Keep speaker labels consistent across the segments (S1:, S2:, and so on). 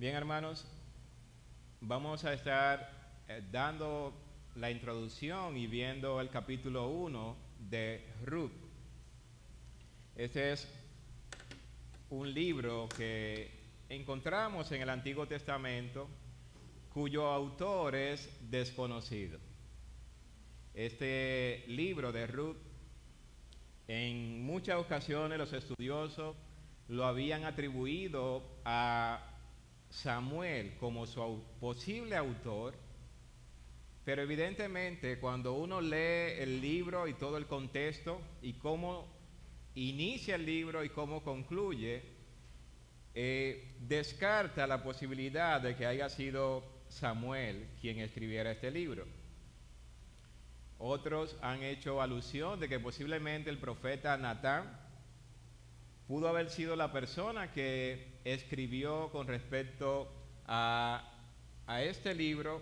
S1: Bien, hermanos, vamos a estar eh, dando la introducción y viendo el capítulo 1 de Ruth. Este es un libro que encontramos en el Antiguo Testamento cuyo autor es desconocido. Este libro de Ruth, en muchas ocasiones los estudiosos lo habían atribuido a Samuel como su posible autor, pero evidentemente cuando uno lee el libro y todo el contexto y cómo inicia el libro y cómo concluye, eh, descarta la posibilidad de que haya sido Samuel quien escribiera este libro. Otros han hecho alusión de que posiblemente el profeta Natán pudo haber sido la persona que escribió con respecto a, este libro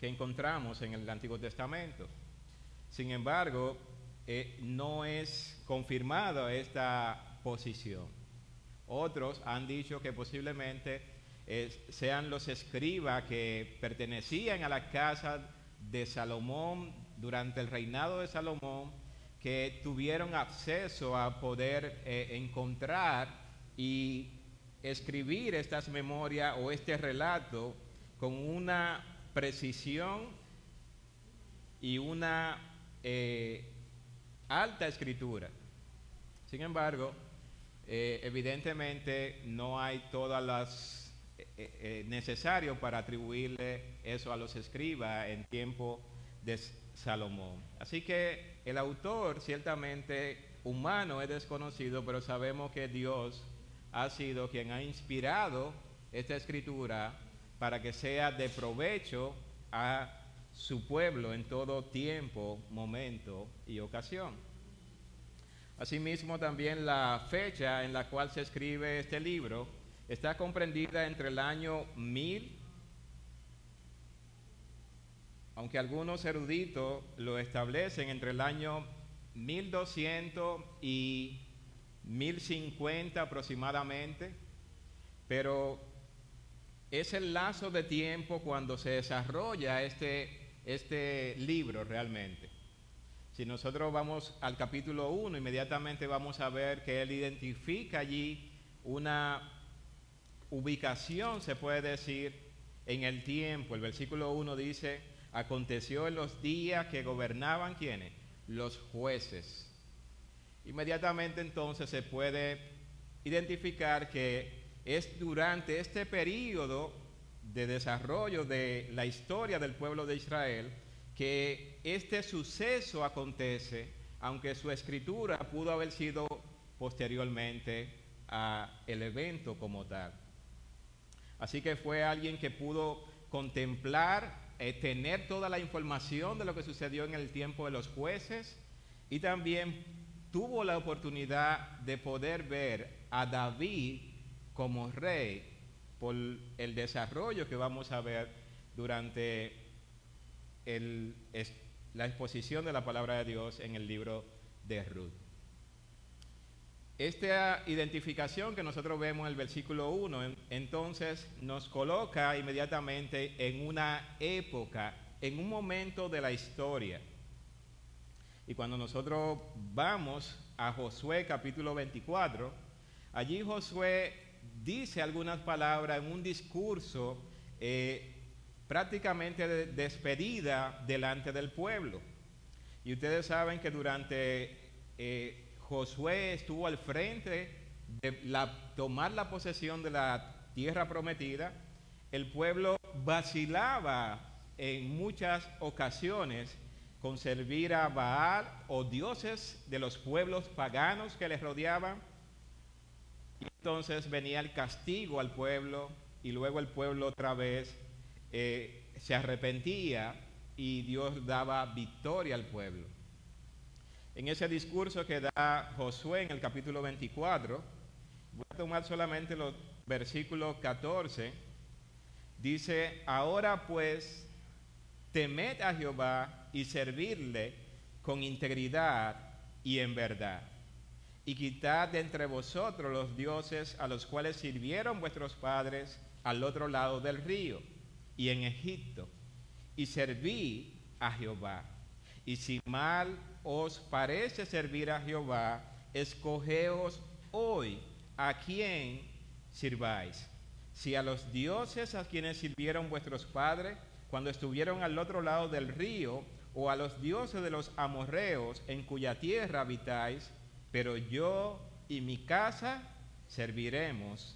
S1: que encontramos en el Antiguo Testamento. Sin embargo, eh, no es confirmada esta posición. Otros han dicho que posiblemente sean los escribas que pertenecían a la casa de Salomón durante el reinado de Salomón, que tuvieron acceso a poder eh, encontrar y escribir estas memorias o este relato con una precisión y una eh, alta escritura. Sin embargo, eh, evidentemente no hay todas las eh, necesarias para atribuirle eso a los escribas en tiempo de Salomón. Así que el autor ciertamente humano es desconocido, pero sabemos que Dios ha sido quien ha inspirado esta escritura para que sea de provecho a su pueblo en todo tiempo, momento y ocasión. Asimismo, también la fecha en la cual se escribe este libro está comprendida entre el año 1000, aunque algunos eruditos lo establecen entre el año 1200 y 1050 aproximadamente, pero es el lazo de tiempo cuando se desarrolla este, este libro realmente. Si nosotros vamos al capítulo 1, inmediatamente vamos a ver que él identifica allí una ubicación, se puede decir, en el tiempo. El versículo 1 dice, aconteció en los días que gobernaban quienes? Los jueces inmediatamente entonces se puede identificar que es durante este periodo de desarrollo de la historia del pueblo de Israel que este suceso acontece, aunque su escritura pudo haber sido posteriormente al evento como tal. Así que fue alguien que pudo contemplar, eh, tener toda la información de lo que sucedió en el tiempo de los jueces y también tuvo la oportunidad de poder ver a David como rey por el desarrollo que vamos a ver durante la exposición de la palabra de Dios en el libro de Ruth. Esta identificación que nosotros vemos en el versículo 1, entonces nos coloca inmediatamente en una época, en un momento de la historia y cuando nosotros vamos a Josué capítulo 24, allí Josué dice algunas palabras en un discurso eh, prácticamente de despedida delante del pueblo. Y ustedes saben que durante eh, Josué estuvo al frente de la, tomar la posesión de la tierra prometida, el pueblo vacilaba en muchas ocasiones con servir a Baal o dioses de los pueblos paganos que les rodeaban. Y entonces venía el castigo al pueblo y luego el pueblo otra vez eh, se arrepentía y Dios daba victoria al pueblo. En ese discurso que da Josué en el capítulo 24, voy a tomar solamente los versículos 14, dice, ahora pues, temed a Jehová y servirle con integridad y en verdad. y quitad de entre vosotros los dioses a los cuales sirvieron vuestros padres al otro lado del río y en Egipto, y serví a Jehová. Y si mal os parece servir a Jehová, escogeos hoy a quién sirváis. Si a los dioses a quienes sirvieron vuestros padres cuando estuvieron al otro lado del río, o a los dioses de los amorreos en cuya tierra habitáis, pero yo y mi casa serviremos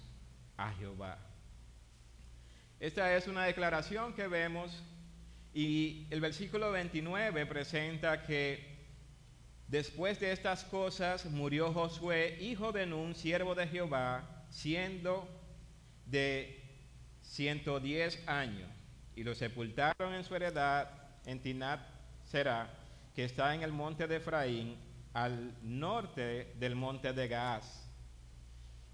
S1: a Jehová. Esta es una declaración que vemos y el versículo 29 presenta que después de estas cosas murió Josué, hijo de Nun, siervo de Jehová, siendo de 110 años, y lo sepultaron en su heredad en Tinat Será, que está en el monte de Efraín, al norte del monte de Gaaz.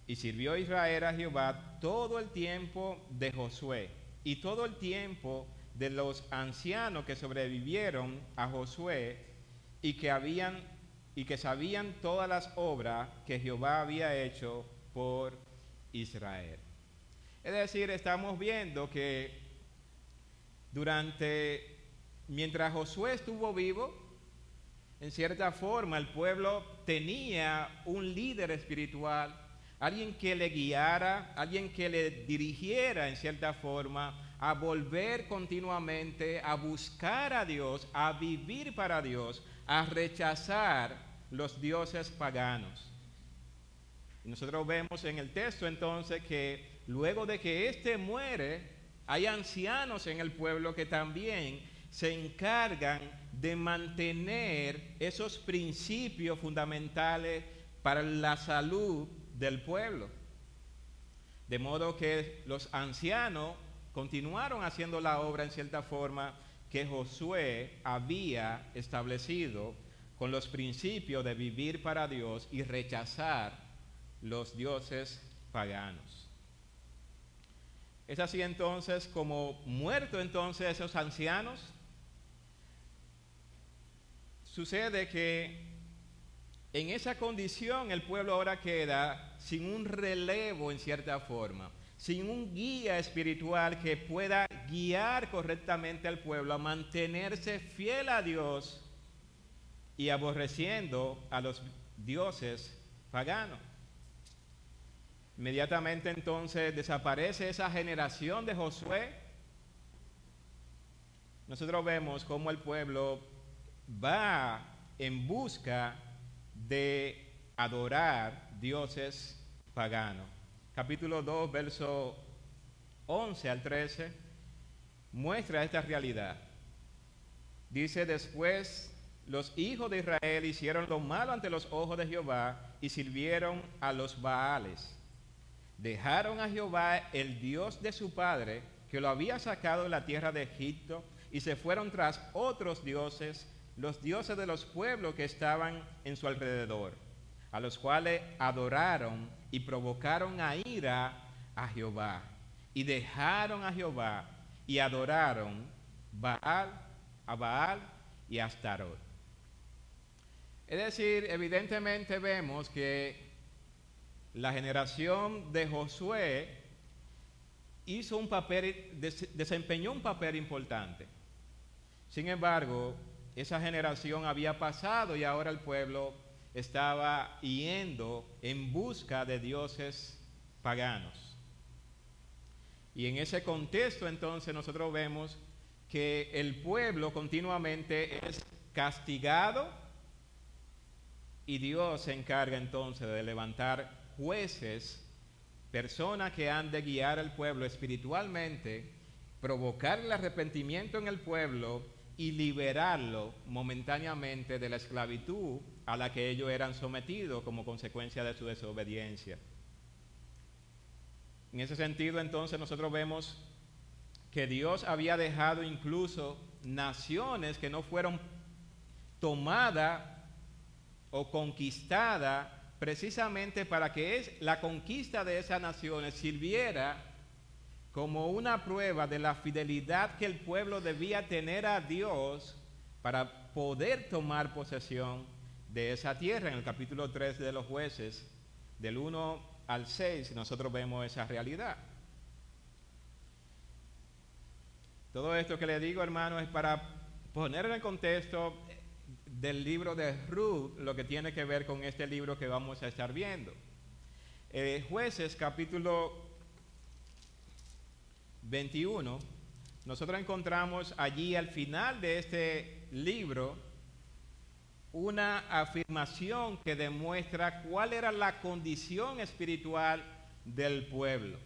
S1: Y sirvió Israel a Jehová todo el tiempo de Josué y todo el tiempo de los ancianos que sobrevivieron a Josué y que habían y que sabían todas las obras que Jehová había hecho por Israel. Es decir, estamos viendo que durante mientras Josué estuvo vivo, en cierta forma, el pueblo tenía un líder espiritual, alguien que le guiara, alguien que le dirigiera en cierta forma a volver continuamente, a buscar a Dios, a vivir para Dios, a rechazar los dioses paganos. Y nosotros vemos en el texto entonces que luego de que éste muere, hay ancianos en el pueblo que también se encargan de mantener esos principios fundamentales para la salud del pueblo. De modo que los ancianos continuaron haciendo la obra en cierta forma que Josué había establecido con los principios de vivir para Dios y rechazar los dioses paganos. Es así entonces como muerto entonces esos ancianos, Sucede que en esa condición el pueblo ahora queda sin un relevo en cierta forma, sin un guía espiritual que pueda guiar correctamente al pueblo a mantenerse fiel a Dios y aborreciendo a los dioses paganos. Inmediatamente entonces desaparece esa generación de Josué. Nosotros vemos cómo el pueblo va en busca de adorar dioses paganos. Capítulo 2, verso 11 al 13, muestra esta realidad. Dice después, los hijos de Israel hicieron lo malo ante los ojos de Jehová y sirvieron a los Baales. Dejaron a Jehová, el Dios de su padre, que lo había sacado de la tierra de Egipto, y se fueron tras otros dioses los dioses de los pueblos que estaban en su alrededor, a los cuales adoraron y provocaron a ira a Jehová, y dejaron a Jehová y adoraron Baal, a Baal y a Astarot. Es decir, evidentemente vemos que la generación de Josué hizo un papel, desempeñó un papel importante. Sin embargo, esa generación había pasado y ahora el pueblo estaba yendo en busca de dioses paganos. Y en ese contexto entonces nosotros vemos que el pueblo continuamente es castigado y Dios se encarga entonces de levantar jueces, personas que han de guiar al pueblo espiritualmente, provocar el arrepentimiento en el pueblo y liberarlo momentáneamente de la esclavitud a la que ellos eran sometidos como consecuencia de su desobediencia. En ese sentido, entonces, nosotros vemos que Dios había dejado incluso naciones que no fueron tomadas o conquistadas precisamente para que es, la conquista de esas naciones sirviera como una prueba de la fidelidad que el pueblo debía tener a Dios para poder tomar posesión de esa tierra. En el capítulo 3 de los jueces, del 1 al 6, nosotros vemos esa realidad. Todo esto que le digo, hermano, es para poner en el contexto del libro de Ruth lo que tiene que ver con este libro que vamos a estar viendo. Eh, jueces capítulo 21, nosotros encontramos allí al final de este libro una afirmación que demuestra cuál era la condición espiritual del pueblo.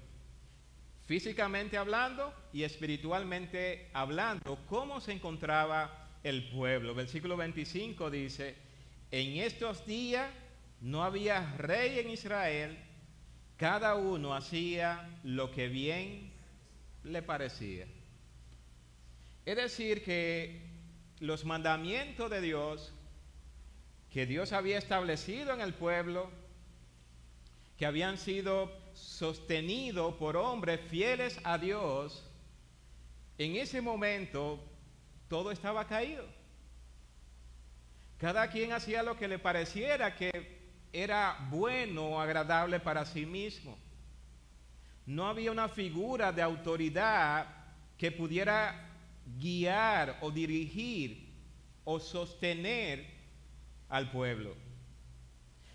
S1: Físicamente hablando y espiritualmente hablando, cómo se encontraba el pueblo. Versículo 25 dice, en estos días no había rey en Israel, cada uno hacía lo que bien le parecía. Es decir, que los mandamientos de Dios que Dios había establecido en el pueblo, que habían sido sostenidos por hombres fieles a Dios, en ese momento todo estaba caído. Cada quien hacía lo que le pareciera que era bueno o agradable para sí mismo. No había una figura de autoridad que pudiera guiar o dirigir o sostener al pueblo.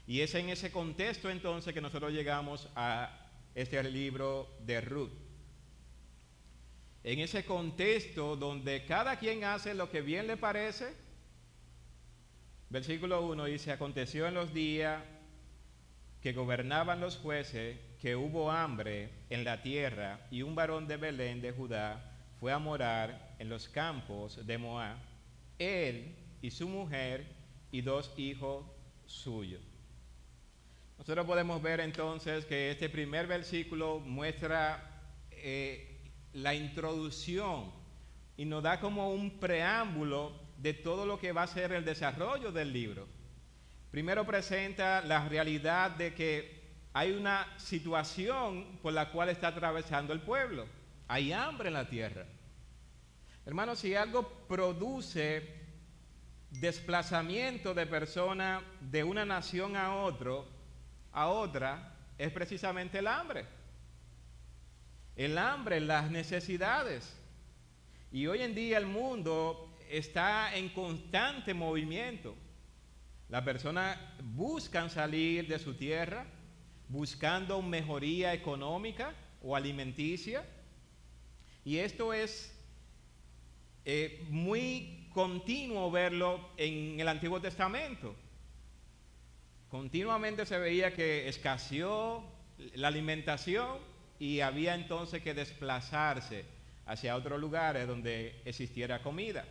S1: Y es en ese contexto entonces que nosotros llegamos a este libro de Ruth. En ese contexto donde cada quien hace lo que bien le parece, versículo 1 dice, aconteció en los días que gobernaban los jueces que hubo hambre en la tierra y un varón de Belén de Judá fue a morar en los campos de Moab, él y su mujer y dos hijos suyos. Nosotros podemos ver entonces que este primer versículo muestra eh, la introducción y nos da como un preámbulo de todo lo que va a ser el desarrollo del libro. Primero presenta la realidad de que hay una situación por la cual está atravesando el pueblo. Hay hambre en la tierra. Hermanos, si algo produce desplazamiento de personas de una nación a otro, a otra, es precisamente el hambre. El hambre, las necesidades. Y hoy en día el mundo está en constante movimiento. Las personas buscan salir de su tierra, buscando mejoría económica o alimenticia. Y esto es eh, muy continuo verlo en el Antiguo Testamento. Continuamente se veía que escaseó la alimentación y había entonces que desplazarse hacia otros lugares donde existiera comida.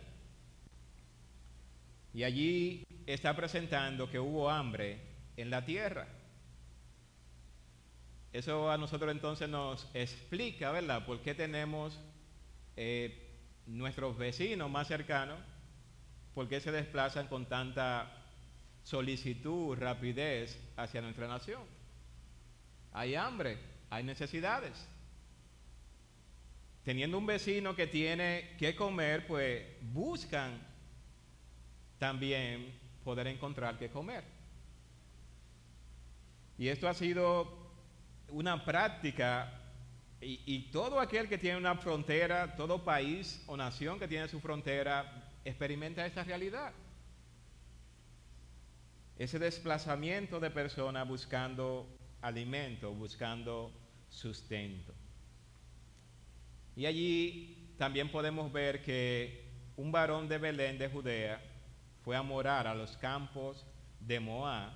S1: Y allí está presentando que hubo hambre en la tierra. Eso a nosotros entonces nos explica, ¿verdad?, por qué tenemos eh, nuestros vecinos más cercanos ¿Por qué se desplazan con tanta solicitud, rapidez hacia nuestra nación? Hay hambre, hay necesidades. Teniendo un vecino que tiene que comer, pues buscan también poder encontrar que comer. Y esto ha sido una práctica y, y, todo aquel que tiene una frontera, todo país o nación que tiene su frontera, experimenta esta realidad. Ese desplazamiento de personas buscando alimento, buscando sustento. Y allí también podemos ver que un varón de Belén de Judea fue a morar a los campos de Moab.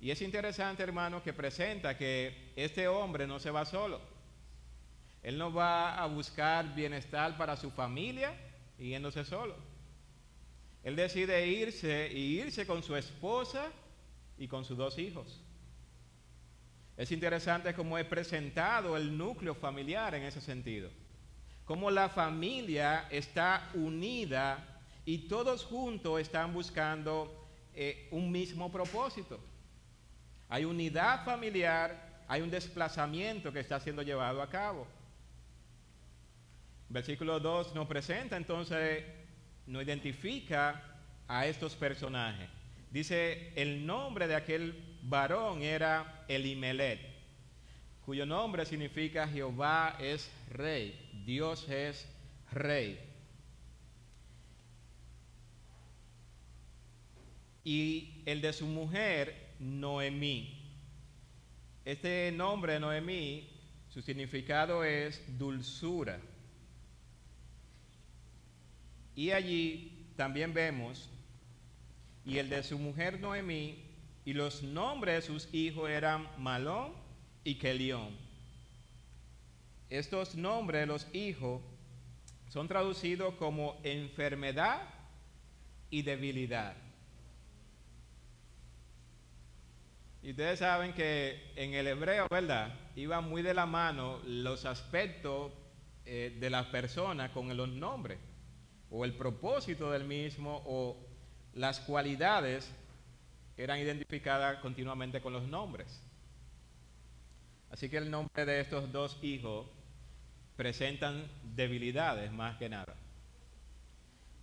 S1: Y es interesante, hermano, que presenta que este hombre no se va solo. Él no va a buscar bienestar para su familia, yéndose solo. Él decide irse y irse con su esposa y con sus dos hijos. Es interesante cómo he presentado el núcleo familiar en ese sentido. Cómo la familia está unida y todos juntos están buscando eh, un mismo propósito. Hay unidad familiar, hay un desplazamiento que está siendo llevado a cabo. Versículo 2 nos presenta entonces, nos identifica a estos personajes. dice, el nombre de aquel varón era Elimelet, cuyo nombre significa Jehová es rey, Dios es rey. Y el de su mujer, Noemí. Este nombre, Noemí, su significado es dulzura. Y allí también vemos, y el de su mujer Noemí, y los nombres de sus hijos eran Malón y Kelión. Estos nombres de los hijos son traducidos como enfermedad y debilidad. Y ustedes saben que en el hebreo, ¿verdad? Iba muy de la mano los aspectos eh, de las personas con los nombres, o el propósito del mismo, o las cualidades eran identificadas continuamente con los nombres. Así que el nombre de estos dos hijos presentan debilidades más que nada.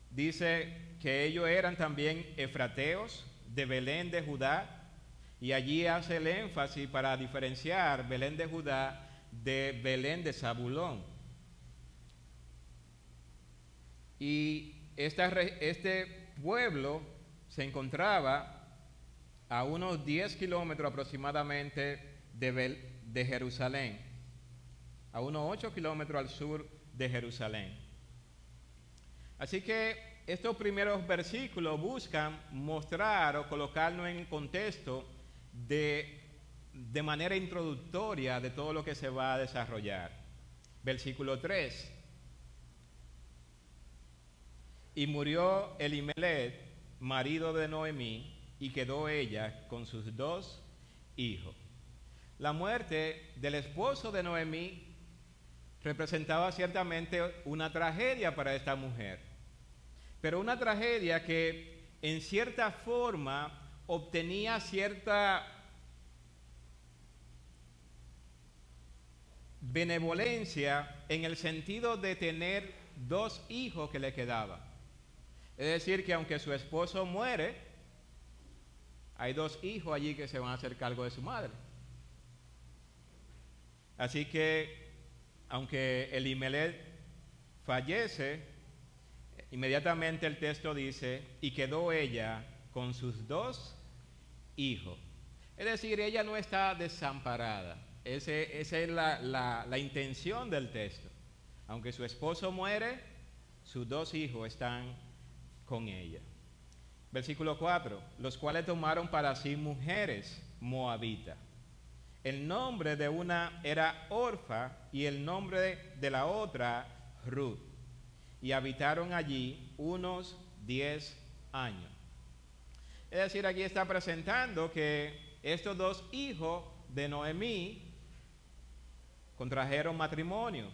S1: Dice que ellos eran también efrateos de Belén de Judá, y allí hace el énfasis para diferenciar Belén de Judá de Belén de Zabulón. Y este pueblo se encontraba a unos 10 kilómetros aproximadamente de, Jerusalén, a unos 8 kilómetros al sur de Jerusalén. Así que estos primeros versículos buscan mostrar o colocarnos en contexto de, de manera introductoria de todo lo que se va a desarrollar. Versículo 3. Y murió Elimelech, marido de Noemí, y quedó ella con sus dos hijos. La muerte del esposo de Noemí representaba ciertamente una tragedia para esta mujer, pero una tragedia que en cierta forma obtenía cierta benevolencia en el sentido de tener dos hijos que le quedaban. Es decir, que aunque su esposo muere, hay dos hijos allí que se van a hacer cargo de su madre. Así que, aunque Elimelech fallece, inmediatamente el texto dice, y quedó ella con sus dos hijo. Es decir, ella no está desamparada. esa es la, la intención del texto. Aunque su esposo muere, sus dos hijos están con ella. Versículo 4, los cuales tomaron para sí mujeres moabitas. El nombre de una era Orfa y el nombre de la otra Ruth. Y habitaron allí unos diez años. Es decir, aquí está presentando que estos dos hijos de Noemí contrajeron matrimonio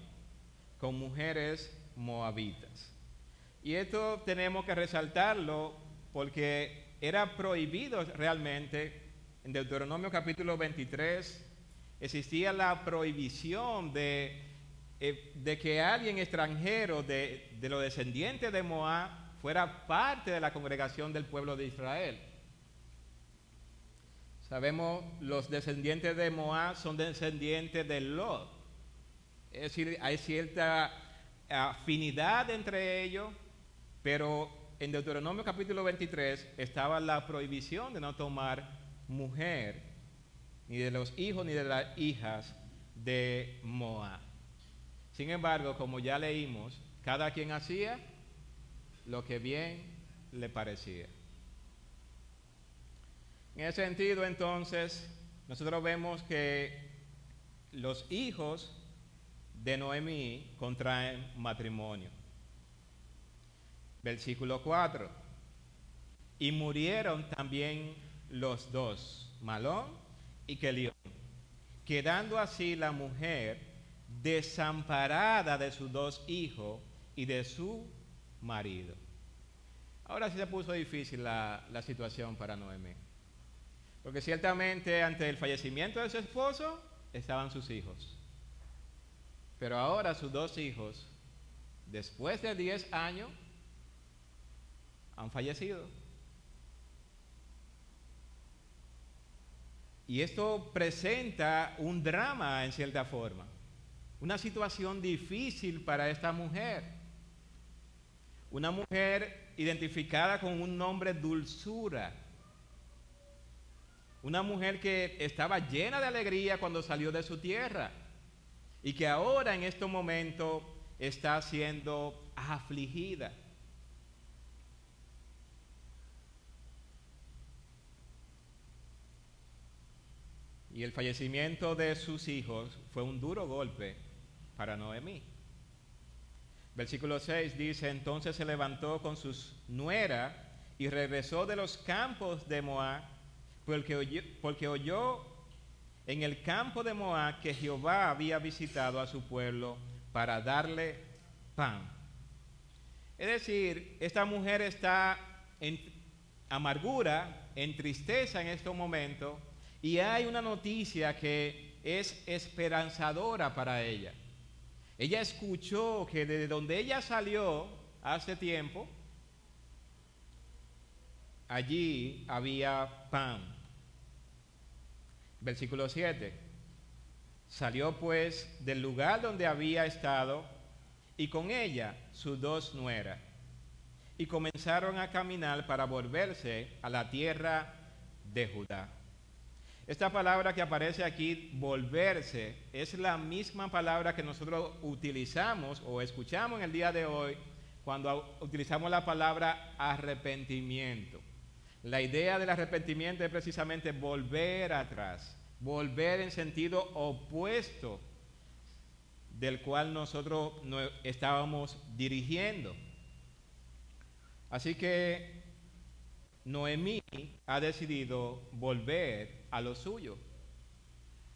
S1: con mujeres moabitas. Y esto tenemos que resaltarlo porque era prohibido realmente, en Deuteronomio capítulo 23, existía la prohibición de, eh, de que alguien extranjero de, de los descendientes de Moab fuera parte de la congregación del pueblo de Israel. Sabemos los descendientes de Moab son descendientes de Lot. Es decir, hay cierta afinidad entre ellos, pero en Deuteronomio capítulo 23 estaba la prohibición de no tomar mujer, ni de los hijos ni de las hijas de Moab. Sin embargo, como ya leímos, cada quien hacía lo que bien le parecía. En ese sentido, entonces, nosotros vemos que los hijos de Noemí contraen matrimonio. Versículo 4. Y murieron también los dos, Malón y Kelión, quedando así la mujer desamparada de sus dos hijos y de su marido. Ahora sí se puso difícil la, la situación para Noemí. Porque ciertamente ante el fallecimiento de su esposo estaban sus hijos. Pero ahora sus dos hijos, después de 10 años, han fallecido. Y esto presenta un drama en cierta forma, una situación difícil para esta mujer. Una mujer identificada con un nombre dulzura. Una mujer que estaba llena de alegría cuando salió de su tierra y que ahora en este momento está siendo afligida. Y el fallecimiento de sus hijos fue un duro golpe para Noemí. Versículo 6 dice, entonces se levantó con sus nuera y regresó de los campos de Moab, porque oyó, porque oyó en el campo de Moab que Jehová había visitado a su pueblo para darle pan. Es decir, esta mujer está en amargura, en tristeza en este momento, y hay una noticia que es esperanzadora para ella. Ella escuchó que desde donde ella salió hace tiempo, allí había pan. Versículo 7. Salió pues del lugar donde había estado y con ella sus dos nueras y comenzaron a caminar para volverse a la tierra de Judá. Esta palabra que aparece aquí, volverse, es la misma palabra que nosotros utilizamos o escuchamos en el día de hoy cuando utilizamos la palabra arrepentimiento. La idea del arrepentimiento es precisamente volver atrás, volver en sentido opuesto del cual nosotros estábamos dirigiendo. Así que Noemí ha decidido volver a lo suyo,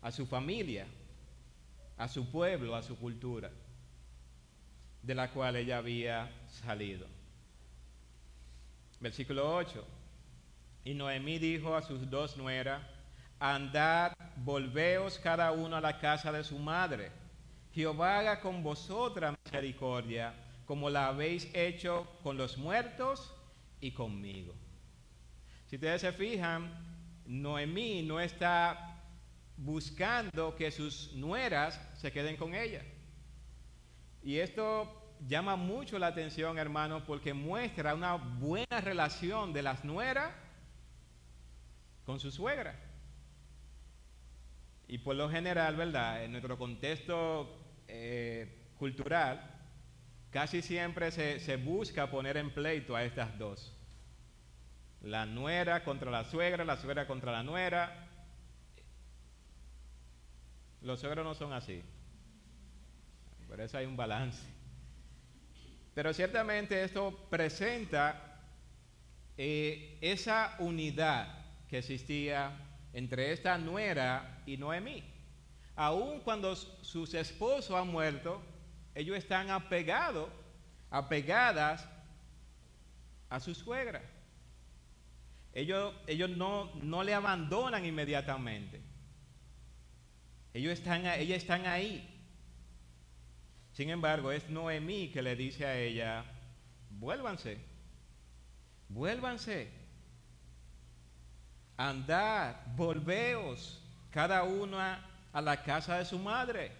S1: a su familia, a su pueblo, a su cultura, de la cual ella había salido. Versículo 8. Y Noemí dijo a sus dos nueras, andad, volveos cada uno a la casa de su madre. Jehová haga con vosotras misericordia, como la habéis hecho con los muertos y conmigo. Si ustedes se fijan, Noemí no está buscando que sus nueras se queden con ella. Y esto llama mucho la atención, hermanos, porque muestra una buena relación de las nueras con su suegra. Y por lo general, ¿verdad? En nuestro contexto eh, cultural, casi siempre se, se busca poner en pleito a estas dos. La nuera contra la suegra, la suegra contra la nuera. Los suegros no son así. Por eso hay un balance. Pero ciertamente esto presenta eh, esa unidad que existía entre esta nuera y Noemí. Aun cuando sus esposos han muerto, ellos están apegados, apegadas a su suegra. Ellos, ellos no, no le abandonan inmediatamente. Ellos están, ellas están ahí. Sin embargo, es Noemí que le dice a ella, vuélvanse, vuélvanse, andad, volveos, cada una a la casa de su madre.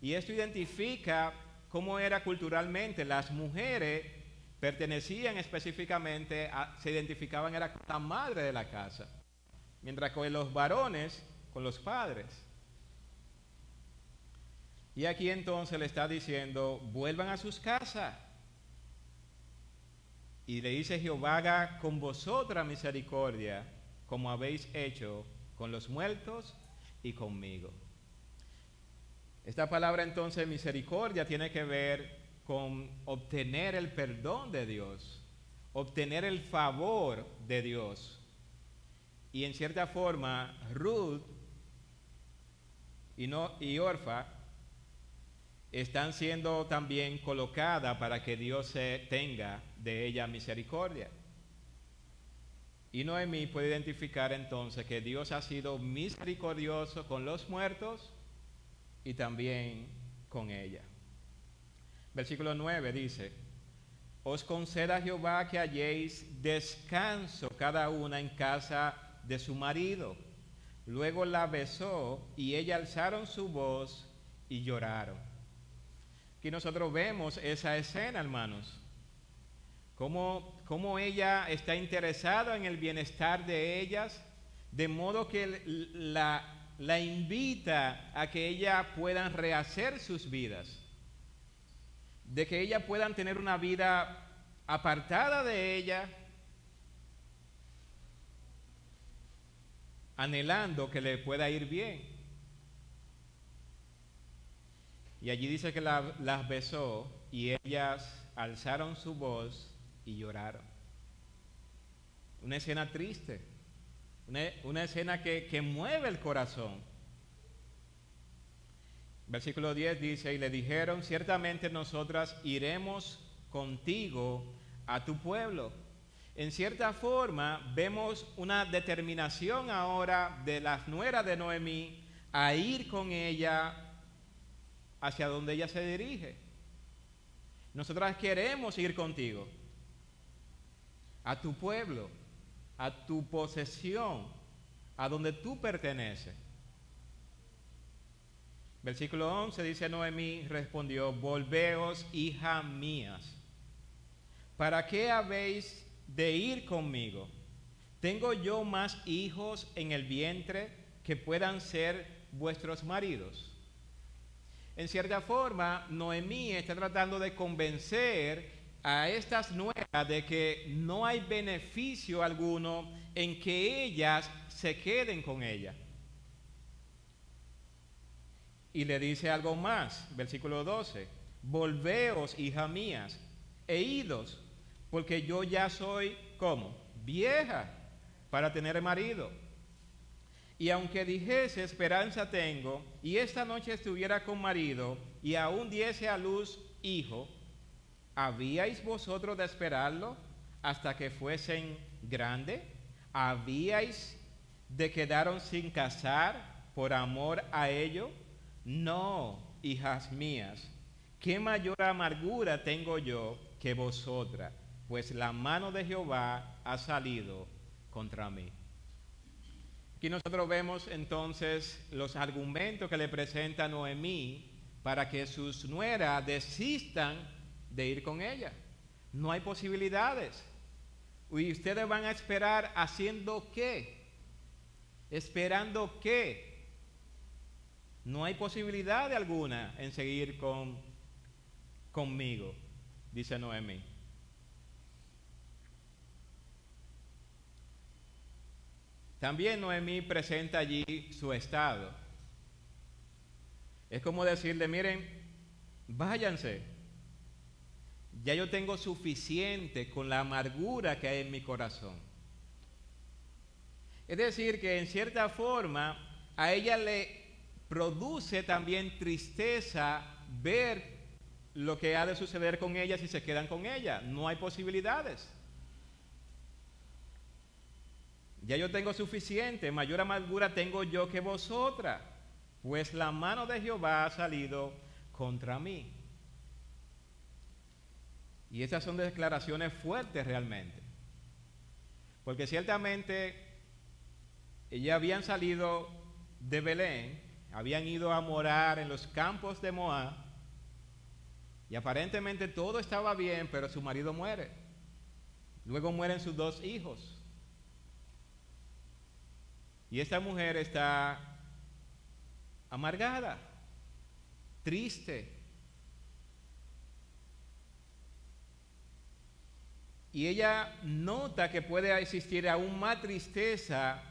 S1: Y esto identifica cómo era culturalmente las mujeres pertenecían específicamente, se identificaban era con la madre de la casa, mientras que los varones con los padres. Y aquí entonces le está diciendo, vuelvan a sus casas. Y le dice Jehová, haga con vosotras misericordia, como habéis hecho con los muertos y conmigo. Esta palabra entonces misericordia tiene que ver con obtener el perdón de Dios, obtener el favor de Dios. Y en cierta forma, Ruth y, no, y Orfa están siendo también colocadas para que Dios se tenga de ella misericordia. Y Noemí puede identificar entonces que Dios ha sido misericordioso con los muertos y también con ella. Versículo 9 dice, os conceda Jehová que halléis descanso cada una en casa de su marido. luego la besó y ella alzaron su voz y lloraron. Aquí nosotros vemos esa escena, hermanos. Cómo, cómo ella está interesada en el bienestar de ellas, de modo que la, la invita a que ellas puedan rehacer sus vidas, de que ellas puedan tener una vida apartada de ella, anhelando que le pueda ir bien. Y allí dice que las besó y ellas alzaron su voz y lloraron. Una escena triste, una, escena que, que mueve el corazón. Versículo 10 dice, y le dijeron, ciertamente nosotras iremos contigo a tu pueblo. En cierta forma, vemos una determinación ahora de las nueras de Noemí a ir con ella hacia donde ella se dirige. Nosotras queremos ir contigo a tu pueblo, a tu posesión, a donde tú perteneces. Versículo 11 dice Noemí respondió, volveos, hija mías, ¿para qué habéis de ir conmigo? ¿Tengo yo más hijos en el vientre que puedan ser vuestros maridos? En cierta forma, Noemí está tratando de convencer a estas nuevas de que no hay beneficio alguno en que ellas se queden con ella. Y le dice algo más, versículo 12, volveos, hijas mías, e idos, porque yo ya soy como vieja para tener marido. Y aunque dijese esperanza tengo, y esta noche estuviera con marido, y aún diese a luz hijo, ¿Habíais vosotros de esperarlo hasta que fuesen grande? ¿Habíais de quedaron sin casar por amor a ello? No, hijas mías, qué mayor amargura tengo yo que vosotras, pues la mano de Jehová ha salido contra mí. Aquí nosotros vemos entonces los argumentos que le presenta Noemí para que sus nueras desistan de ir con ella. No hay posibilidades. Y ustedes van a esperar haciendo qué? Esperando qué? No hay posibilidad alguna en seguir con, conmigo, dice Noemi. También Noemí presenta allí su estado. Es como decirle, miren, váyanse, ya yo tengo suficiente con la amargura que hay en mi corazón. Es decir, que en cierta forma a ella le produce también tristeza ver lo que ha de suceder con ella si se quedan con ella. No hay posibilidades. Ya yo tengo suficiente, mayor amargura tengo yo que vosotras, pues la mano de Jehová ha salido contra mí. Y esas son declaraciones fuertes realmente. Porque ciertamente ellas habían salido de Belén, habían ido a morar en los campos de Moab, y aparentemente todo estaba bien, pero su marido muere. Luego mueren sus dos hijos. Y esta mujer está amargada, triste, Y ella nota que puede existir aún más tristeza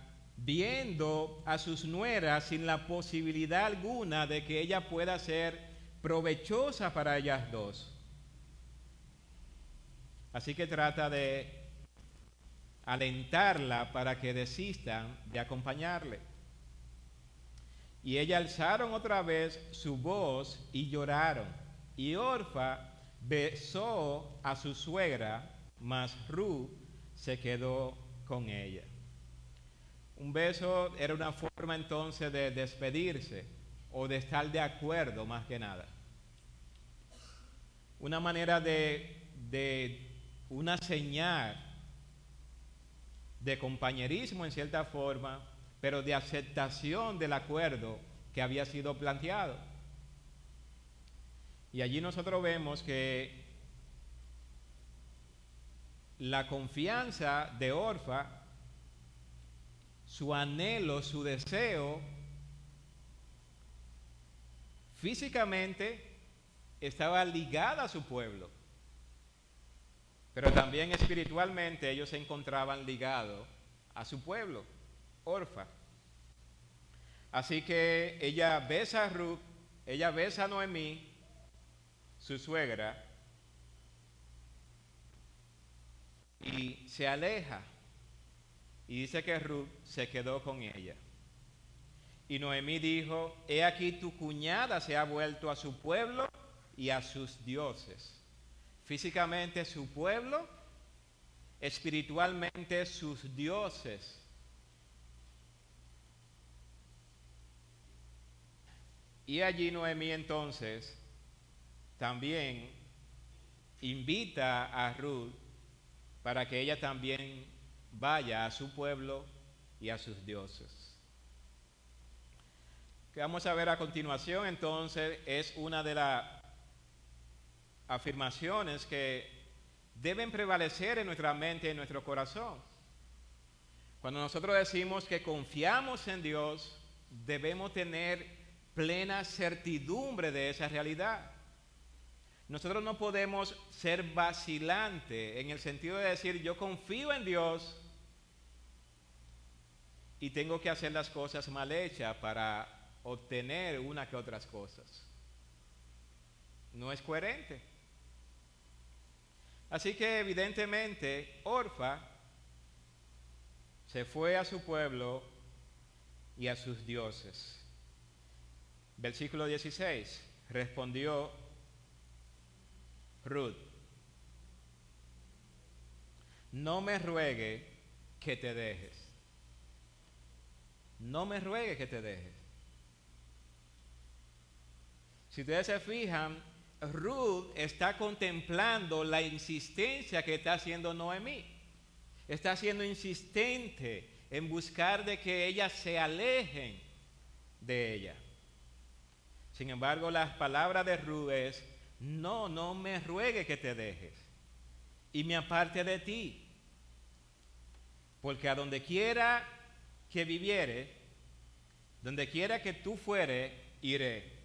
S1: viendo a sus nueras sin la posibilidad alguna de que ella pueda ser provechosa para ellas dos. Así que trata de alentarla para que desistan de acompañarle. Y ella alzaron otra vez su voz y lloraron. Y Orfa besó a su suegra mas Ru se quedó con ella. Un beso era una forma entonces de despedirse o de estar de acuerdo más que nada. Una manera de, de una señal de compañerismo en cierta forma, pero de aceptación del acuerdo que había sido planteado. Y allí nosotros vemos que la confianza de Orfa, su anhelo, su deseo, físicamente estaba ligada a su pueblo, pero también espiritualmente ellos se encontraban ligados a su pueblo, Orfa. Así que ella besa a Ruth, ella besa a Noemí, su suegra, y se aleja. Y dice que Ruth se quedó con ella. Y Noemí dijo, he aquí tu cuñada se ha vuelto a su pueblo y a sus dioses. Físicamente su pueblo, espiritualmente sus dioses. Y allí Noemí entonces también invita a Ruth para que ella también vaya a su pueblo y a sus dioses. Que vamos a ver a continuación entonces es una de las afirmaciones que deben prevalecer en nuestra mente y en nuestro corazón. Cuando nosotros decimos que confiamos en Dios, debemos tener plena certidumbre de esa realidad. Nosotros no podemos ser vacilantes en el sentido de decir yo confío en Dios y tengo que hacer las cosas mal hechas para obtener una que otras cosas. No es coherente. Así que evidentemente Orfa se fue a su pueblo y a sus dioses. Versículo 16. Respondió Ruth, no me ruegue que te dejes. No me ruegue que te dejes. Si ustedes se fijan, Ruth está contemplando la insistencia que está haciendo Noemí. Está siendo insistente en buscar de que ellas se alejen de ella. Sin embargo, las palabras de Ruth es, no, no me ruegue que te dejes y me aparte de ti. Porque a donde quiera que viviere, donde quiera que tú fuere, iré.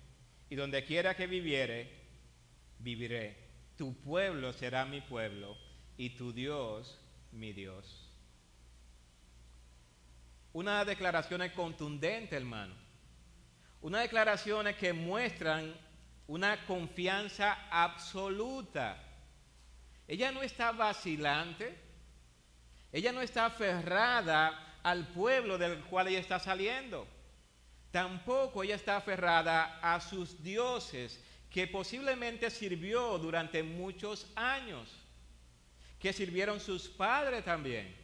S1: Y donde quiera que viviere, viviré. Tu pueblo será mi pueblo y tu Dios mi Dios. Una declaración contundente, hermano. Una declaración que muestran una confianza absoluta. Ella no está vacilante, ella no está aferrada al pueblo del cual ella está saliendo. Tampoco ella está aferrada a sus dioses, que posiblemente sirvió durante muchos años, que sirvieron sus padres también.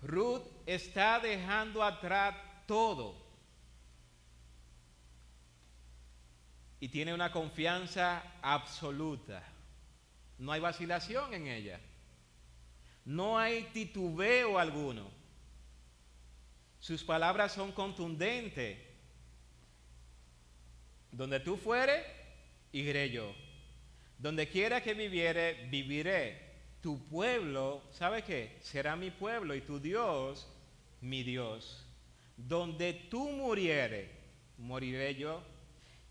S1: Ruth está dejando atrás todo y tiene una confianza absoluta. No hay vacilación en ella. No hay titubeo alguno. Sus palabras son contundentes. Donde tú fuere, iré yo. Donde quiera que viviere, viviré. Tu pueblo, ¿sabe qué? Será mi pueblo y tu Dios, mi Dios. Donde tú muriere, moriré yo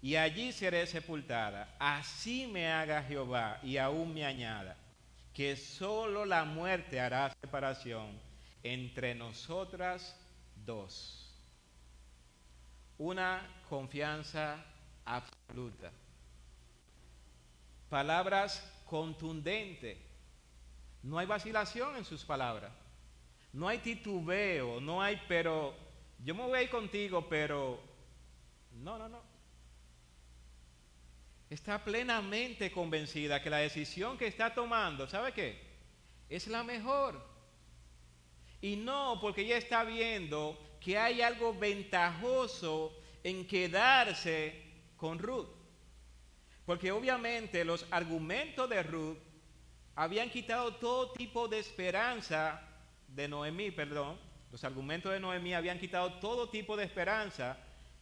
S1: y allí seré sepultada. Así me haga Jehová y aún me añada, que solo la muerte hará separación entre nosotras dos. Una confianza absoluta. Palabras contundentes. No hay vacilación en sus palabras. No hay titubeo, no hay pero, yo me voy contigo, pero, no, no, no está plenamente convencida que la decisión que está tomando, ¿sabe qué? Es la mejor. Y no porque ella está viendo que hay algo ventajoso en quedarse con Ruth. Porque obviamente los argumentos de Ruth habían quitado todo tipo de esperanza de Noemí, perdón, los argumentos de Noemí habían quitado todo tipo de esperanza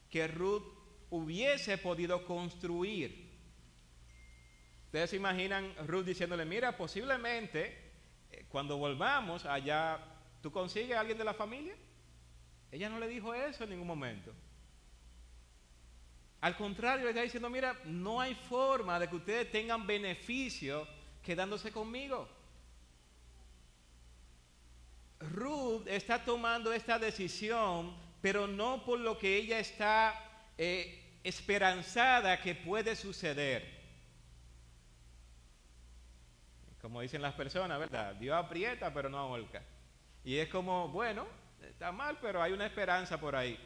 S1: que Ruth hubiese podido construir. Ustedes se imaginan Ruth diciéndole, mira, posiblemente eh, cuando volvamos allá, ¿tú consigues a alguien de la familia? Ella no le dijo eso en ningún momento. Al contrario, le está diciendo, mira, no hay forma de que ustedes tengan beneficio quedándose conmigo. Ruth está tomando esta decisión, pero no por lo que ella está eh, esperanzada que puede suceder. Como dicen las personas, ¿verdad? Dios aprieta, pero no ahorca. Y es como, bueno, está mal, pero hay una esperanza por ahí.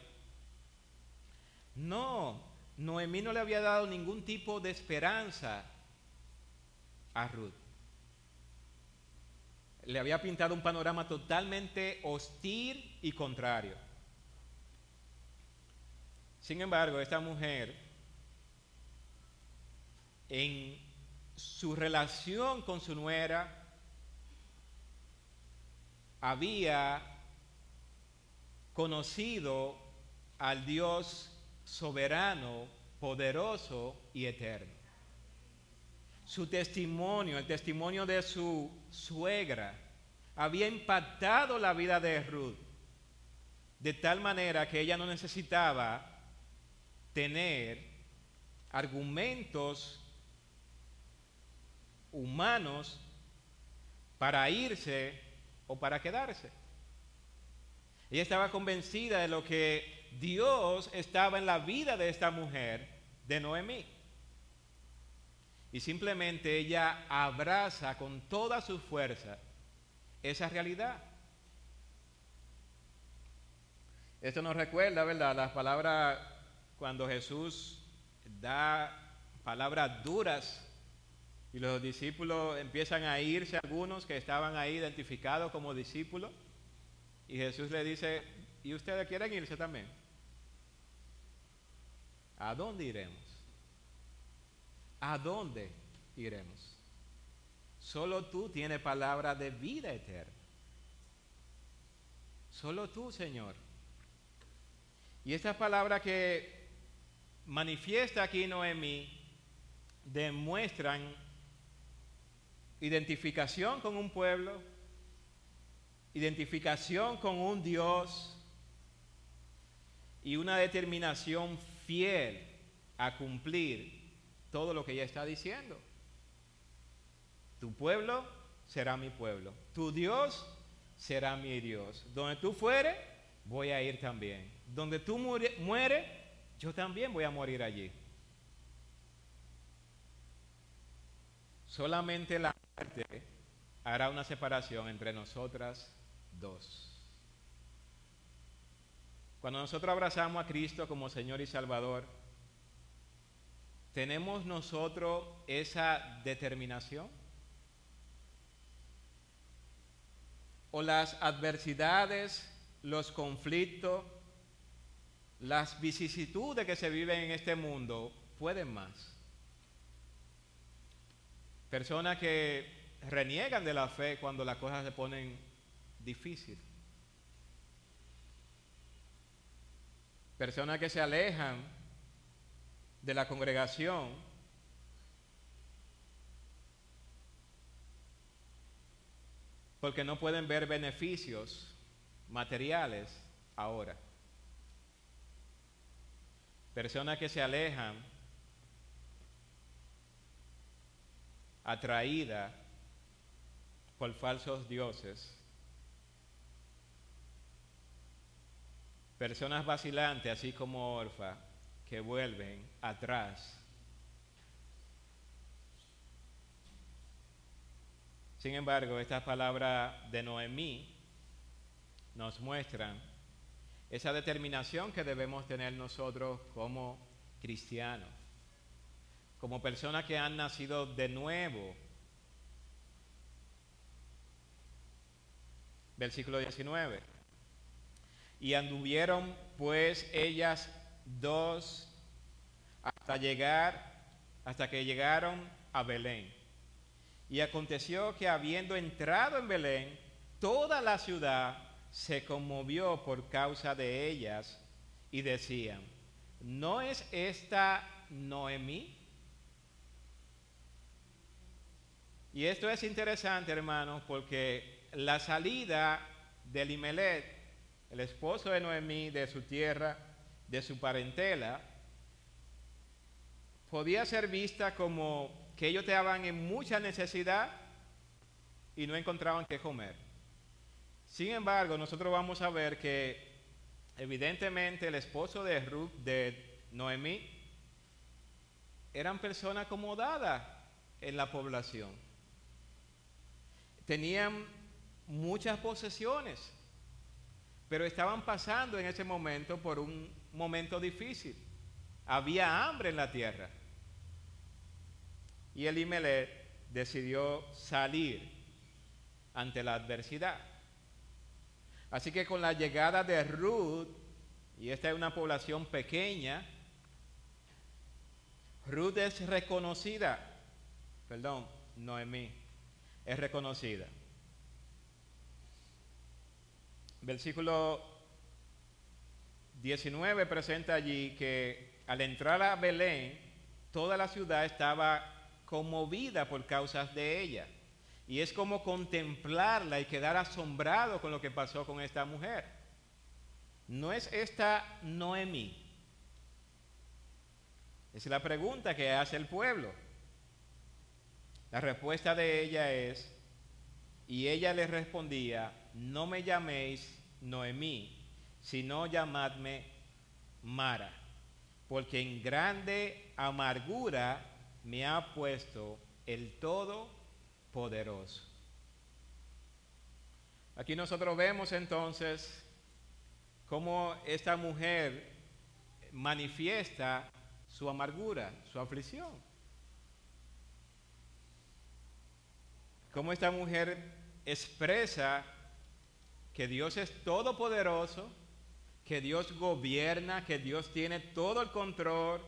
S1: No, Noemí no le había dado ningún tipo de esperanza a Ruth. Le había pintado un panorama totalmente hostil y contrario. Sin embargo, esta mujer, en su relación con su nuera, había conocido al Dios soberano, poderoso y eterno. Su testimonio, el testimonio de su suegra, había impactado la vida de Ruth de tal manera que ella no necesitaba tener argumentos humanos para irse o para quedarse. Ella estaba convencida de lo que Dios estaba en la vida de esta mujer, de Noemí. Y simplemente ella abraza con toda su fuerza esa realidad. Esto nos recuerda, ¿verdad? Las palabras cuando Jesús da palabras duras y los discípulos empiezan a irse, algunos que estaban ahí identificados como discípulos, y Jesús le dice, ¿y ustedes quieren irse también? ¿A dónde iremos? ¿A dónde iremos? Solo tú tienes palabra de vida eterna. Solo tú, Señor. Y esta palabra que manifiesta aquí Noemí demuestran identificación con un pueblo, identificación con un Dios y una determinación fiel a cumplir todo lo que ella está diciendo. Tu pueblo será mi pueblo. Tu Dios será mi Dios. Donde tú fueres, voy a ir también. Donde tú mueres, yo también voy a morir allí. Solamente la hará una separación entre nosotras dos. Cuando nosotros abrazamos a Cristo como Señor y Salvador, ¿tenemos nosotros esa determinación? ¿O las adversidades, los conflictos, las vicisitudes que se viven en este mundo pueden más? Personas que reniegan de la fe cuando las cosas se ponen difíciles. personas que se alejan de la congregación porque no pueden ver beneficios materiales ahora. Personas que se alejan atraídas por falsos dioses Personas vacilantes, así como Orfa, que vuelven atrás. Sin embargo, estas palabras de Noemí nos muestran esa determinación que debemos tener nosotros como cristianos, como personas que han nacido de nuevo. Versículo 19. Y anduvieron pues ellas dos hasta llegar, hasta que llegaron a Belén. Y aconteció que habiendo entrado en Belén, toda la ciudad se conmovió por causa de ellas y decían, ¿no es esta Noemí? Y esto es interesante, hermanos, porque la salida de Elimelech, el esposo de Noemí, de su tierra, de su parentela, podía ser vista como que ellos estaban en mucha necesidad y no encontraban qué comer. Sin embargo, nosotros vamos a ver que evidentemente el esposo de Ruth, de Noemí, eran personas acomodadas en la población. Tenían muchas posesiones, pero estaban pasando en ese momento por un momento difícil. Había hambre en la tierra. Y Elimelech decidió salir ante la adversidad. Así que con la llegada de Ruth, y esta es una población pequeña, Ruth es reconocida, perdón, Noemí, es reconocida. Versículo 19 presenta allí que al entrar a Belén, toda la ciudad estaba conmovida por causas de ella. Y es como contemplarla y quedar asombrado con lo que pasó con esta mujer. ¿No es esta Noemí? Es la pregunta que hace el pueblo. La respuesta de ella es, y ella le respondía, no me llaméis Noemí, sino llamadme Mara, porque en grande amargura me ha puesto el Todopoderoso. Aquí nosotros vemos entonces cómo esta mujer manifiesta su amargura, su aflicción. Cómo esta mujer expresa que Dios es todopoderoso, que Dios gobierna, que Dios tiene todo el control,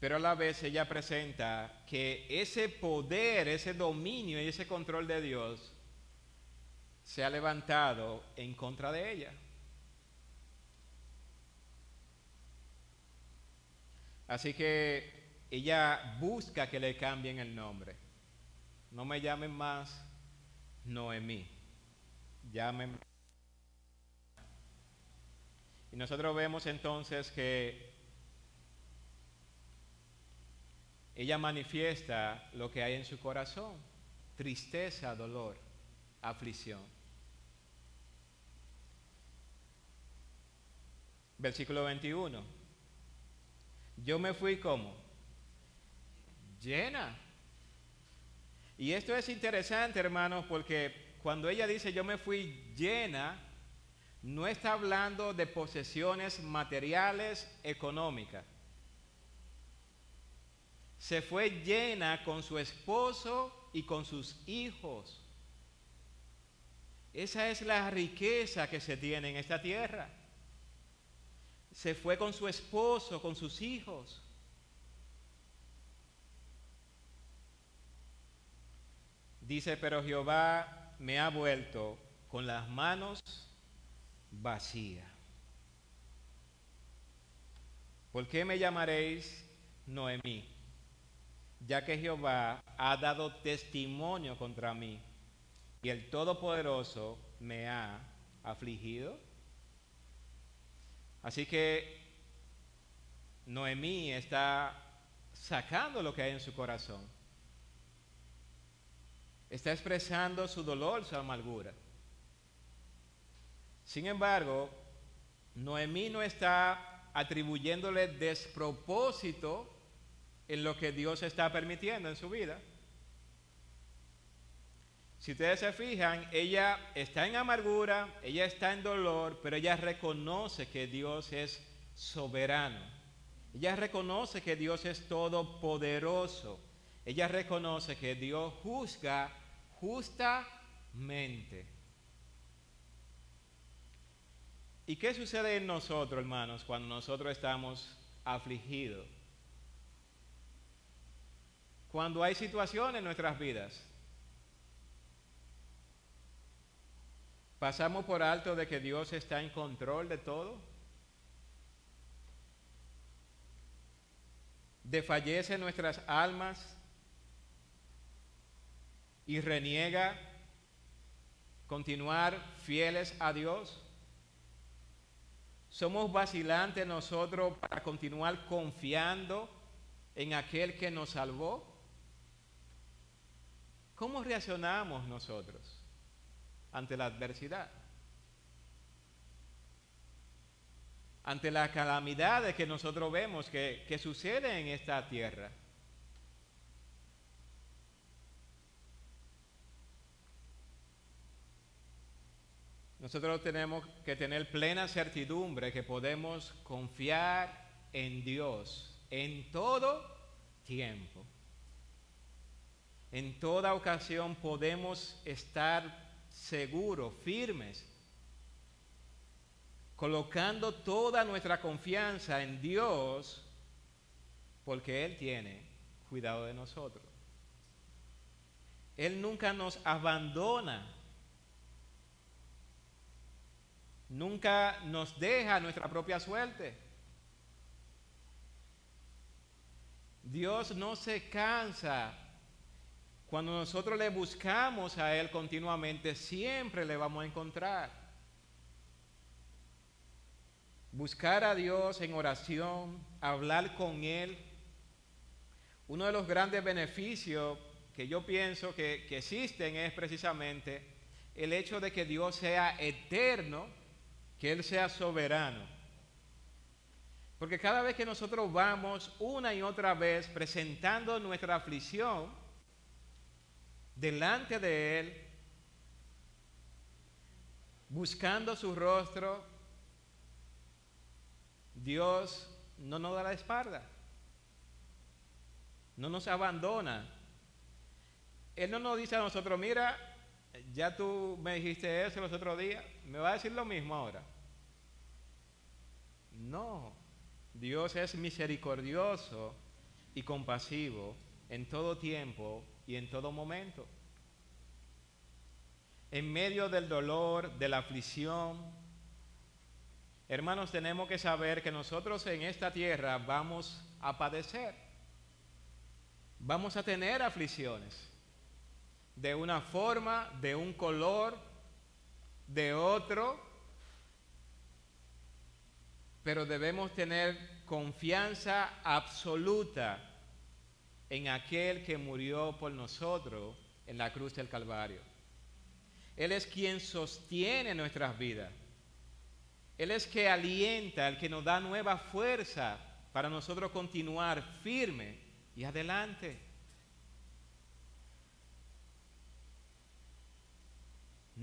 S1: pero a la vez ella presenta que ese poder, ese dominio y ese control de Dios se ha levantado en contra de ella. Así que ella busca que le cambien el nombre. No me llamen más Noemí. Llamen. Y nosotros vemos entonces que ella manifiesta lo que hay en su corazón. Tristeza, dolor, aflicción. Versículo 21. Yo me fui como llena y esto es interesante, hermanos, porque cuando ella dice yo me fui llena, no está hablando de posesiones materiales económicas. Se fue llena con su esposo y con sus hijos. Esa es la riqueza que se tiene en esta tierra. Se fue con su esposo, con sus hijos. Dice, pero Jehová me ha vuelto con las manos vacías. ¿Por qué me llamaréis Noemí? Ya que Jehová ha dado testimonio contra mí y el Todopoderoso me ha afligido. Así que Noemí está sacando lo que hay en su corazón. Está expresando su dolor, su amargura. Sin embargo, Noemí no está atribuyéndole despropósito en lo que Dios está permitiendo en su vida. Si ustedes se fijan, ella está en amargura, ella está en dolor, pero ella reconoce que Dios es soberano. Ella reconoce que Dios es todopoderoso. Ella reconoce que Dios juzga justamente. ¿Y qué sucede en nosotros, hermanos, cuando nosotros estamos afligidos? Cuando hay situaciones en nuestras vidas. Pasamos por alto de que Dios está en control de todo. Desfallece nuestras almas y reniega continuar fieles a Dios. Somos vacilantes nosotros para continuar confiando en aquel que nos salvó. ¿Cómo reaccionamos nosotros ante la adversidad? Ante las calamidades que nosotros vemos que, que suceden en esta tierra. Nosotros tenemos que tener plena certidumbre que podemos confiar en Dios en todo tiempo. En toda ocasión podemos estar seguros, firmes, colocando toda nuestra confianza en Dios porque Él tiene cuidado de nosotros. Él nunca nos abandona Nunca nos deja nuestra propia suerte. Dios no se cansa. Cuando nosotros le buscamos a Él continuamente, siempre le vamos a encontrar. Buscar a Dios en oración, hablar con Él. Uno de los grandes beneficios que yo pienso que, existen es precisamente el hecho de que Dios sea eterno que Él sea soberano. Porque cada vez que nosotros vamos una y otra vez presentando nuestra aflicción delante de Él, buscando su rostro, Dios no nos da la espalda, no nos abandona. Él no nos dice a nosotros, mira, ya tú me dijiste eso los otros días, ¿me va a decir lo mismo ahora? No, Dios es misericordioso y compasivo en todo tiempo y en todo momento. En medio del dolor, de la aflicción, hermanos, tenemos que saber que nosotros en esta tierra vamos a padecer. Vamos a tener aflicciones de una forma, de un color, de otro, pero debemos tener confianza absoluta en aquel que murió por nosotros en la cruz del Calvario. Él es quien sostiene nuestras vidas. Él es que alienta, el que nos da nueva fuerza para nosotros continuar firme y adelante.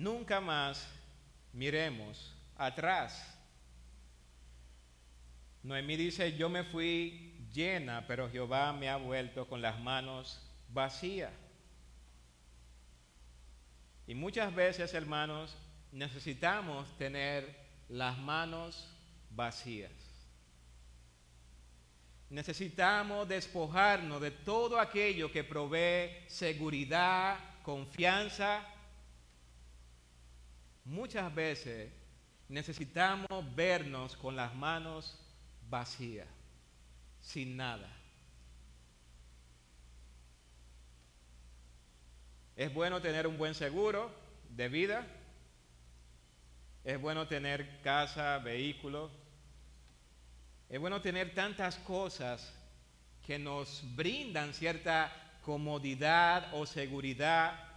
S1: Nunca más miremos atrás. Noemí dice, yo me fui llena, pero Jehová me ha vuelto con las manos vacías. Y muchas veces, hermanos, necesitamos tener las manos vacías. Necesitamos despojarnos de todo aquello que provee seguridad, confianza Muchas veces necesitamos vernos con las manos vacías, sin nada. Es bueno tener un buen seguro de vida. Es bueno tener casa, vehículo. Es bueno tener tantas cosas que nos brindan cierta comodidad o seguridad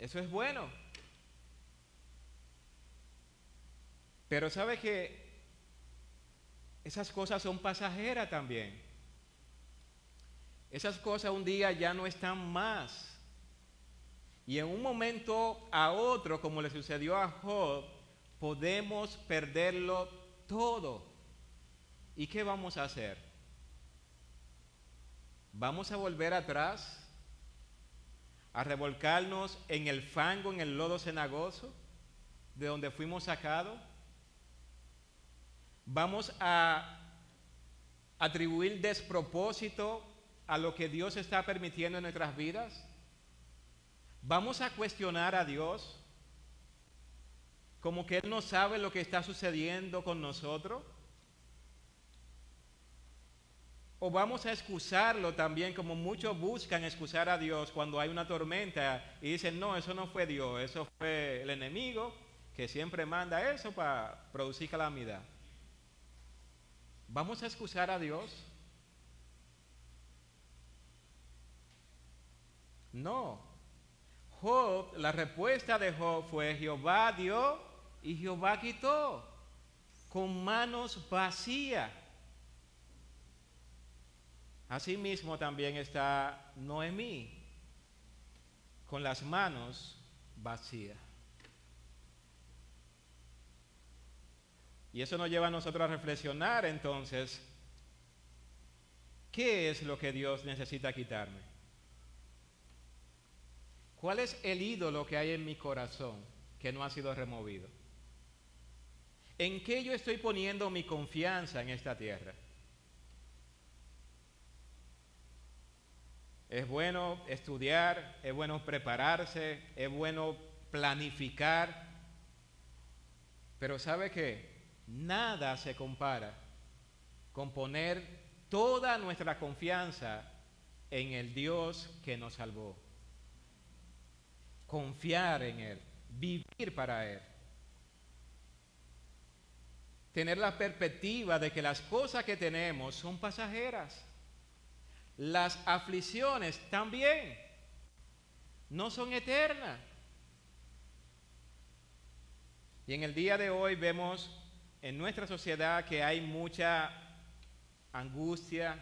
S1: eso es bueno. Pero sabe que esas cosas son pasajeras también. Esas cosas un día ya no están más. Y en un momento a otro, como le sucedió a Job, podemos perderlo todo. ¿Y qué vamos a hacer? ¿Vamos a volver atrás? A revolcarnos en el fango, en el lodo cenagoso, de donde fuimos sacados. Vamos a atribuir despropósito a lo que Dios está permitiendo en nuestras vidas. ¿Vamos a cuestionar a Dios? Como que Él no sabe lo que está sucediendo con nosotros. O vamos a excusarlo también, como muchos buscan excusar a Dios cuando hay una tormenta y dicen, no, eso no fue Dios, eso fue el enemigo que siempre manda eso para producir calamidad. ¿Vamos a excusar a Dios? No. Job, la respuesta de Job fue Jehová dio y Jehová quitó con manos vacías. Asimismo también está Noemí con las manos vacías. Y eso nos lleva a nosotros a reflexionar entonces, ¿qué es lo que Dios necesita quitarme? ¿Cuál es el ídolo que hay en mi corazón que no ha sido removido? ¿En qué yo estoy poniendo mi confianza en esta tierra? Es bueno estudiar, es bueno prepararse, es bueno planificar. Pero ¿sabe qué? Nada se compara con poner toda nuestra confianza en el Dios que nos salvó. Confiar en Él, vivir para Él. Tener la perspectiva de que las cosas que tenemos son pasajeras las aflicciones también no son eternas. Y en el día de hoy vemos en nuestra sociedad que hay mucha angustia,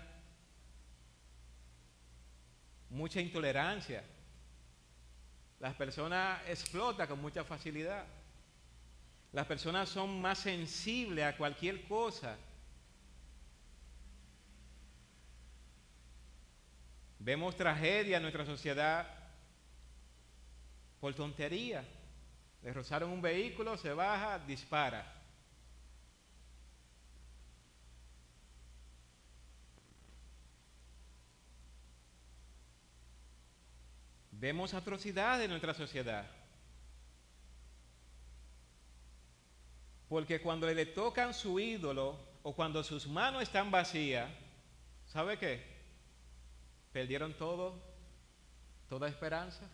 S1: mucha intolerancia. Las personas explotan con mucha facilidad. Las personas son más sensibles a cualquier cosa Vemos tragedia en nuestra sociedad por tontería. Le rozaron un vehículo, se baja, dispara. Vemos atrocidades en nuestra sociedad. Porque cuando le tocan su ídolo o cuando sus manos están vacías, ¿sabe qué? Perdieron todo, toda esperanza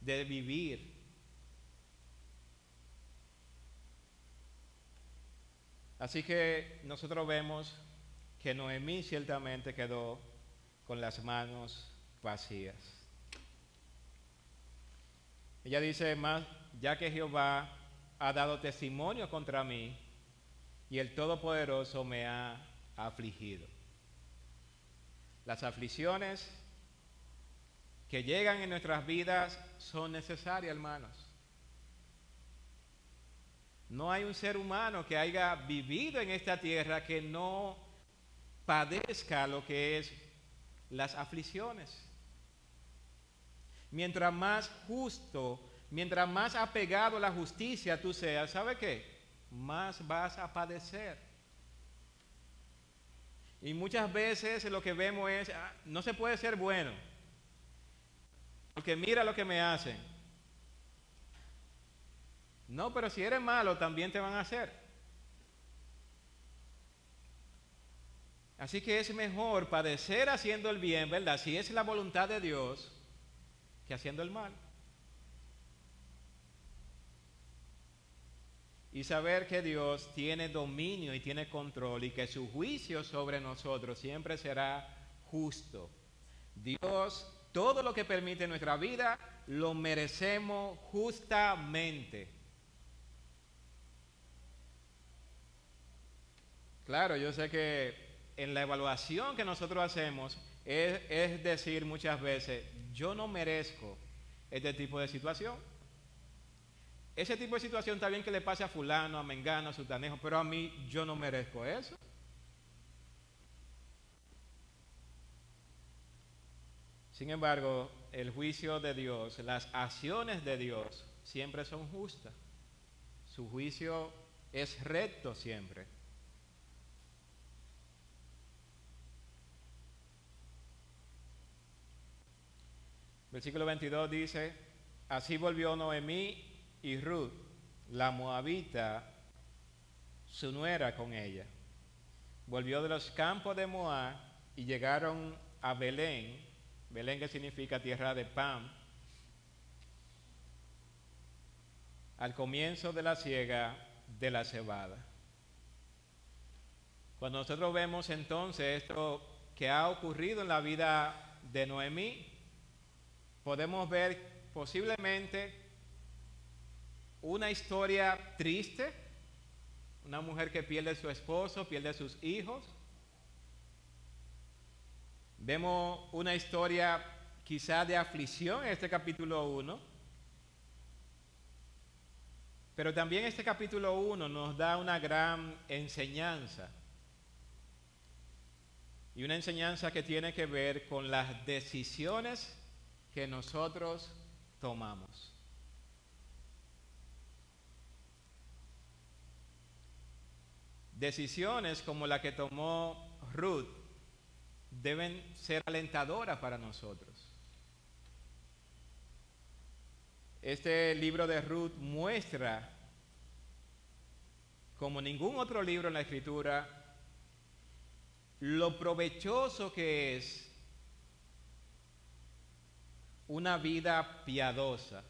S1: de vivir. Así que nosotros vemos que Noemí ciertamente quedó con las manos vacías. Ella dice más, ya que Jehová ha dado testimonio contra mí y el Todopoderoso me ha afligido. Las aflicciones que llegan en nuestras vidas son necesarias, hermanos. No hay un ser humano que haya vivido en esta tierra que no padezca lo que es las aflicciones. Mientras más justo, mientras más apegado a la justicia tú seas, ¿sabe qué? Más vas a padecer. Y muchas veces lo que vemos es, ah, no se puede ser bueno, porque mira lo que me hacen. No, pero si eres malo, también te van a hacer. Así que es mejor padecer haciendo el bien, ¿verdad? Si es la voluntad de Dios, que haciendo el mal. Y saber que Dios tiene dominio y tiene control y que su juicio sobre nosotros siempre será justo. Dios, todo lo que permite nuestra vida, lo merecemos justamente. Claro, yo sé que en la evaluación que nosotros hacemos es, es decir muchas veces, yo no merezco este tipo de situación. Ese tipo de situación está bien que le pase a fulano, a mengano, a sutanejo, pero a mí yo no merezco eso. Sin embargo, el juicio de Dios, las acciones de Dios siempre son justas. Su juicio es recto siempre. Versículo 22 dice, así volvió Noemí y Ruth, la moabita, su nuera con ella. Volvió de los campos de Moab y llegaron a Belén, Belén que significa tierra de pan, al comienzo de la siega de la cebada. Cuando nosotros vemos entonces esto que ha ocurrido en la vida de Noemí, podemos ver posiblemente una historia triste, una mujer que pierde a su esposo, pierde a sus hijos. Vemos una historia quizá de aflicción en este capítulo 1. Pero también este capítulo 1 nos da una gran enseñanza. Y una enseñanza que tiene que ver con las decisiones que nosotros tomamos. Decisiones como la que tomó Ruth deben ser alentadoras para nosotros. Este libro de Ruth muestra, como ningún otro libro en la escritura, lo provechoso que es una vida piadosa.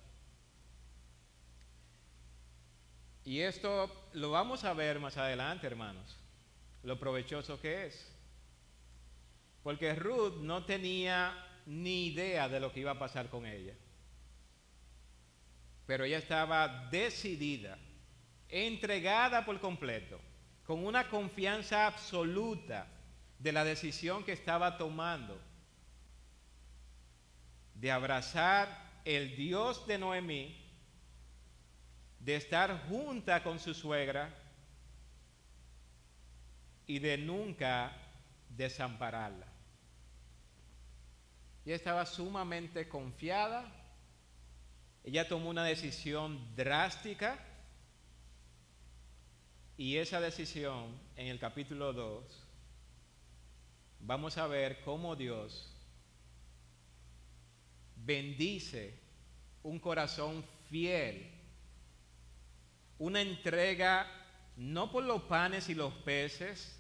S1: Y esto lo vamos a ver más adelante, hermanos, lo provechoso que es. Porque Ruth no tenía ni idea de lo que iba a pasar con ella. Pero ella estaba decidida, entregada por completo, con una confianza absoluta de la decisión que estaba tomando de abrazar el Dios de Noemí, de estar junta con su suegra y de nunca desampararla. Ella estaba sumamente confiada, ella tomó una decisión drástica y esa decisión en el capítulo 2 vamos a ver cómo Dios bendice un corazón fiel, una entrega no por los panes y los peces,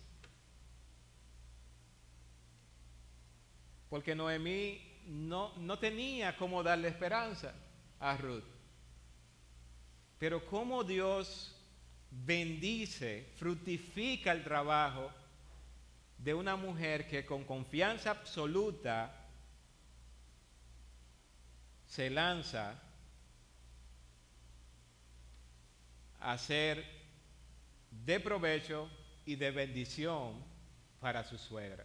S1: porque Noemí no, no tenía cómo darle esperanza a Ruth. Pero cómo Dios bendice, fructifica el trabajo de una mujer que con confianza absoluta se lanza a ser de provecho y de bendición para su suegra.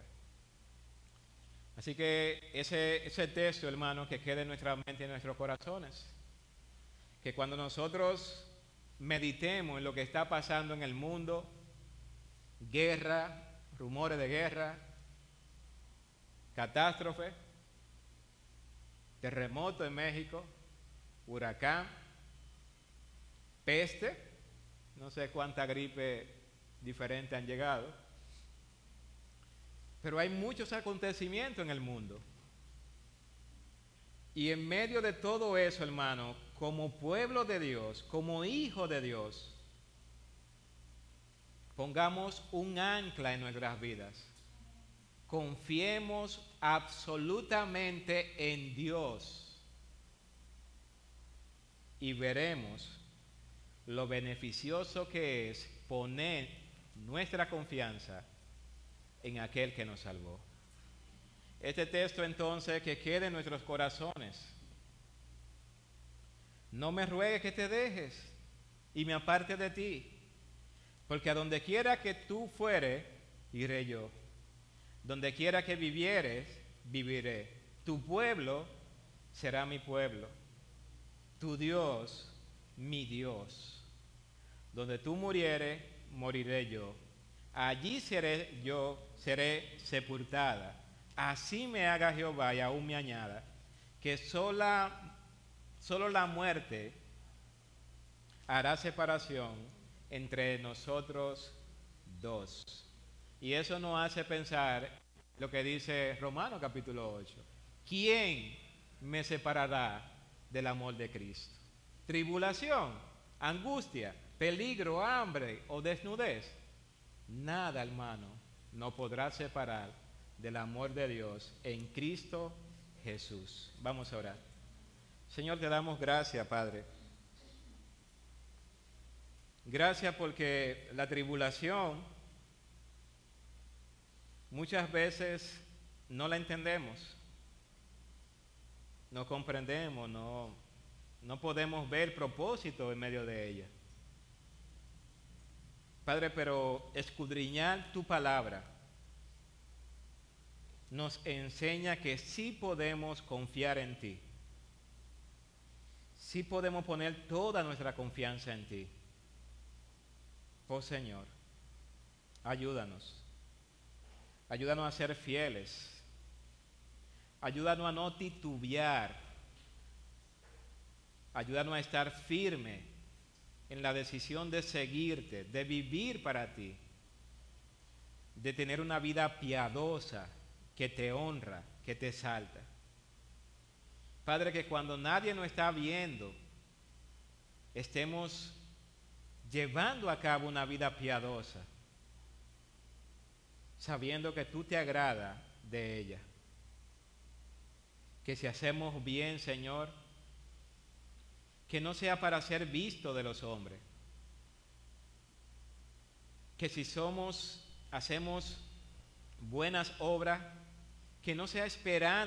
S1: Así que ese, ese texto, hermano, que quede en nuestra mente y en nuestros corazones. Que cuando nosotros meditemos en lo que está pasando en el mundo, guerra, rumores de guerra, catástrofe, terremoto en México, huracán, peste, no sé cuánta gripe diferente han llegado, pero hay muchos acontecimientos en el mundo. Y en medio de todo eso, hermano, como pueblo de Dios, como hijo de Dios, pongamos un ancla en nuestras vidas confiemos absolutamente en Dios y veremos lo beneficioso que es poner nuestra confianza en aquel que nos salvó. Este texto entonces que quede en nuestros corazones. No me ruegues que te dejes y me aparte de ti, porque a donde quiera que tú fuere, iré yo. Donde quiera que vivieres, viviré. Tu pueblo será mi pueblo. Tu Dios, mi Dios. Donde tú murieres, moriré yo. Allí seré yo, seré sepultada. Así me haga Jehová y aún me añada, que sola, solo la muerte hará separación entre nosotros dos. Y eso nos hace pensar lo que dice Romano capítulo 8. ¿Quién me separará del amor de Cristo? Tribulación, angustia, peligro, hambre o desnudez. Nada, hermano, no podrá separar del amor de Dios en Cristo Jesús. Vamos a orar. Señor, te damos gracias, Padre. Gracias porque la tribulación muchas veces no la entendemos, no comprendemos, no, no podemos ver propósito en medio de ella. Padre, pero escudriñar tu palabra nos enseña que sí podemos confiar en ti. Sí podemos poner toda nuestra confianza en ti. Oh Señor, ayúdanos. Ayúdanos a ser fieles. Ayúdanos a no titubear. Ayúdanos a estar firme en la decisión de seguirte, de vivir para ti, de tener una vida piadosa que te honra, que te salta. Padre, que cuando nadie nos está viendo, estemos llevando a cabo una vida piadosa, sabiendo que tú te agrada de ella. Que si hacemos bien, Señor, que no sea para ser visto de los hombres. Que si somos, hacemos buenas obras, que no sea esperando